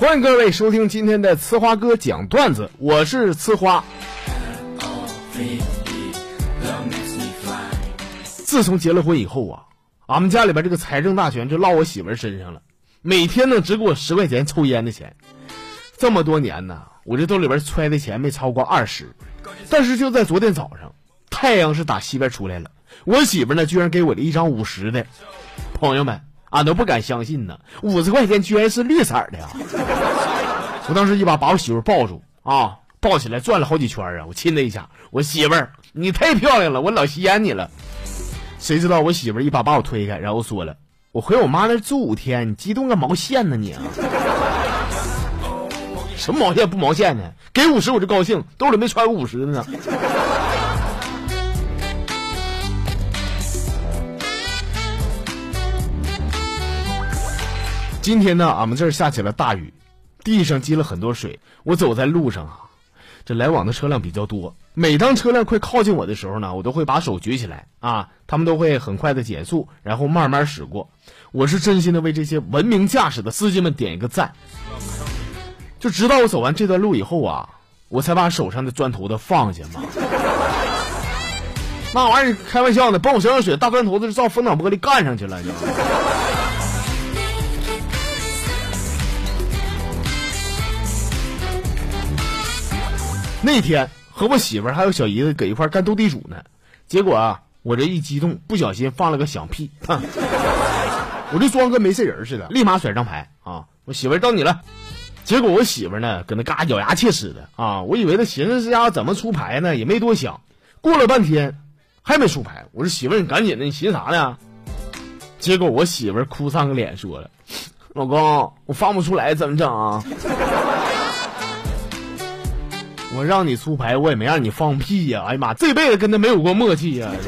欢迎各位收听今天的呲花哥讲段子，我是呲花。自从结了婚以后啊，俺们家里边这个财政大权就落我媳妇身上了，每天呢只给我十块钱抽烟的钱。这么多年呢，我这兜里边揣的钱没超过二十，但是就在昨天早上，太阳是打西边出来了，我媳妇呢居然给我了一张五十的。朋友们，俺都不敢相信呢，五十块钱居然是绿色的呀！我当时一把把我媳妇抱住啊，抱起来转了好几圈啊，我亲她一下，我媳妇儿你太漂亮了，我老稀罕你了。谁知道我媳妇儿一把把我推开，然后说了：“我回我妈那住五天，你激动个毛线呢你？”啊 什么毛线不毛线呢？给五十我就高兴，兜里没揣个五十的呢。今天呢，俺们这儿下起了大雨，地上积了很多水。我走在路上啊，这来往的车辆比较多。每当车辆快靠近我的时候呢，我都会把手举起来啊，他们都会很快的减速，然后慢慢驶过。我是真心的为这些文明驾驶的司机们点一个赞。就直到我走完这段路以后啊，我才把手上的砖头子放下嘛。那玩意儿开玩笑呢，帮我身上水，大砖头子就照风挡玻璃干上去了就。那天和我媳妇还有小姨子搁一块干斗地主呢，结果啊，我这一激动，不小心放了个响屁，我就装跟没事人似的，立马甩张牌啊！我媳妇到你了。结果我媳妇呢，搁那嘎咬牙切齿的啊！我以为她寻思这家伙怎么出牌呢，也没多想。过了半天，还没出牌。我说媳妇，你赶紧的，你寻思啥呢？结果我媳妇哭丧个脸说了：“老公，我放不出来，怎么整啊？”我让你出牌，我也没让你放屁呀！哎呀妈，这辈子跟他没有过默契呀！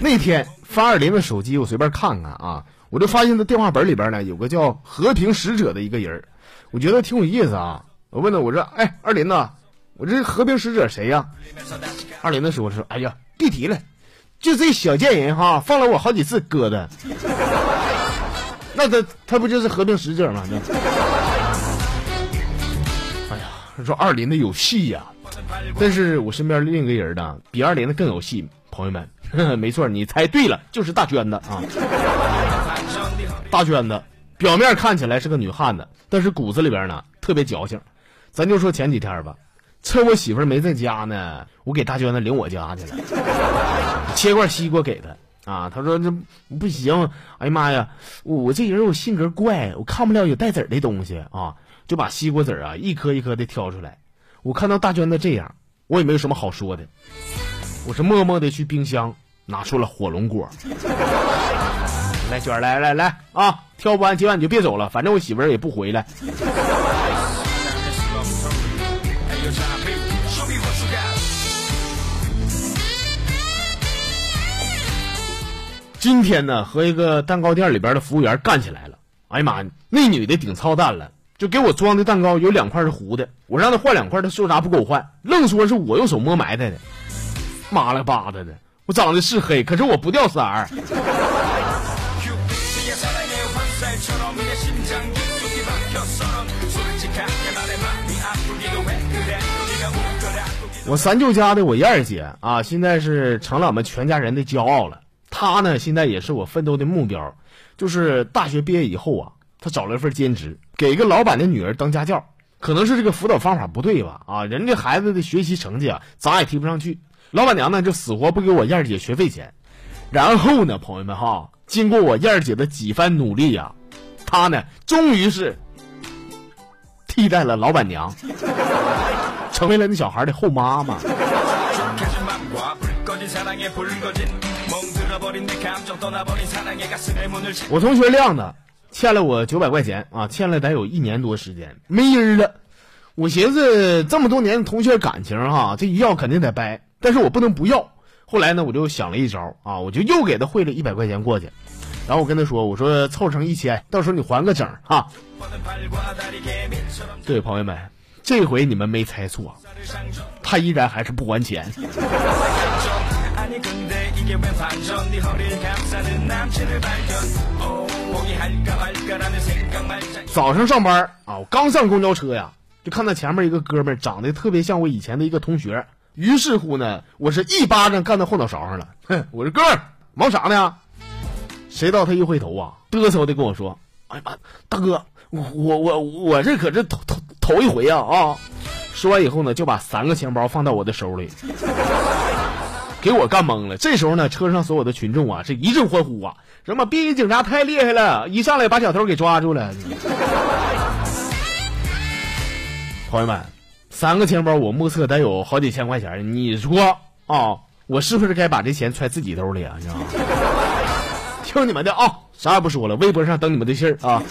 那天发二林的手机，我随便看看啊，我就发现他电话本里边呢有个叫“和平使者”的一个人，我觉得挺有意思啊。我问他，我说：“哎，二林呐，我这和平使者谁呀？”二林的说：“说，哎呀，别提了。”就这小贱人哈，放了我好几次鸽子，那他他不就是和平使者吗？哎呀，说二林的有戏呀，但是我身边另一个人呢，比二林的更有戏。朋友们，没错，你猜对了，就是大娟子啊。大娟子表面看起来是个女汉子，但是骨子里边呢特别矫情。咱就说前几天吧。趁我媳妇儿没在家呢，我给大娟子领我家去了，切块西瓜给她啊。她说这不行，哎呀妈呀，我这人我性格怪，我看不了有带籽儿的东西啊，就把西瓜籽儿啊一颗一颗的挑出来。我看到大娟子这样，我也没有什么好说的，我是默默的去冰箱拿出了火龙果。来娟儿，来来来啊，挑不完今晚你就别走了，反正我媳妇儿也不回来。今天呢，和一个蛋糕店里边的服务员干起来了。哎呀妈呀，那女的顶操蛋了，就给我装的蛋糕有两块是糊的，我让她换两块，她说啥不给我换，愣说是我用手摸埋汰的。妈了巴的的，我长得是黑，可是我不掉色儿。我三舅家的我燕儿姐啊，现在是成了我们全家人的骄傲了。她呢，现在也是我奋斗的目标，就是大学毕业以后啊，她找了一份兼职，给一个老板的女儿当家教。可能是这个辅导方法不对吧？啊，人家孩子的学习成绩啊，咋也提不上去。老板娘呢，就死活不给我燕儿姐学费钱。然后呢，朋友们哈，经过我燕儿姐的几番努力呀，她呢，终于是替代了老板娘，成为了那小孩的后妈妈。我同学亮子欠了我九百块钱啊，欠了得有一年多时间，没音了。我寻思这么多年同学感情哈，这一要肯定得掰，但是我不能不要。后来呢，我就想了一招啊，我就又给他汇了一百块钱过去，然后我跟他说，我说凑成一千，到时候你还个整哈。对，朋友们，这回你们没猜错，他依然还是不还钱。早上上班啊，我刚上公交车呀，就看到前面一个哥们长得特别像我以前的一个同学。于是乎呢，我是一巴掌干到后脑勺上了。哼，我说哥们忙啥呢？谁知道他一回头啊，嘚瑟的跟我说：“哎呀妈，大哥，我我我我这可是头头头一回啊啊！”说完以后呢，就把三个钱包放到我的手里，给我干懵了。这时候呢，车上所有的群众啊是一阵欢呼啊，什么便衣警察太厉害了，一上来把小偷给抓住了。朋友们，三个钱包我目测得有好几千块钱，你说啊，我是不是该把这钱揣自己兜里啊？你知道吗？听你们的啊，啥也不说了，微博上等你们的信儿啊。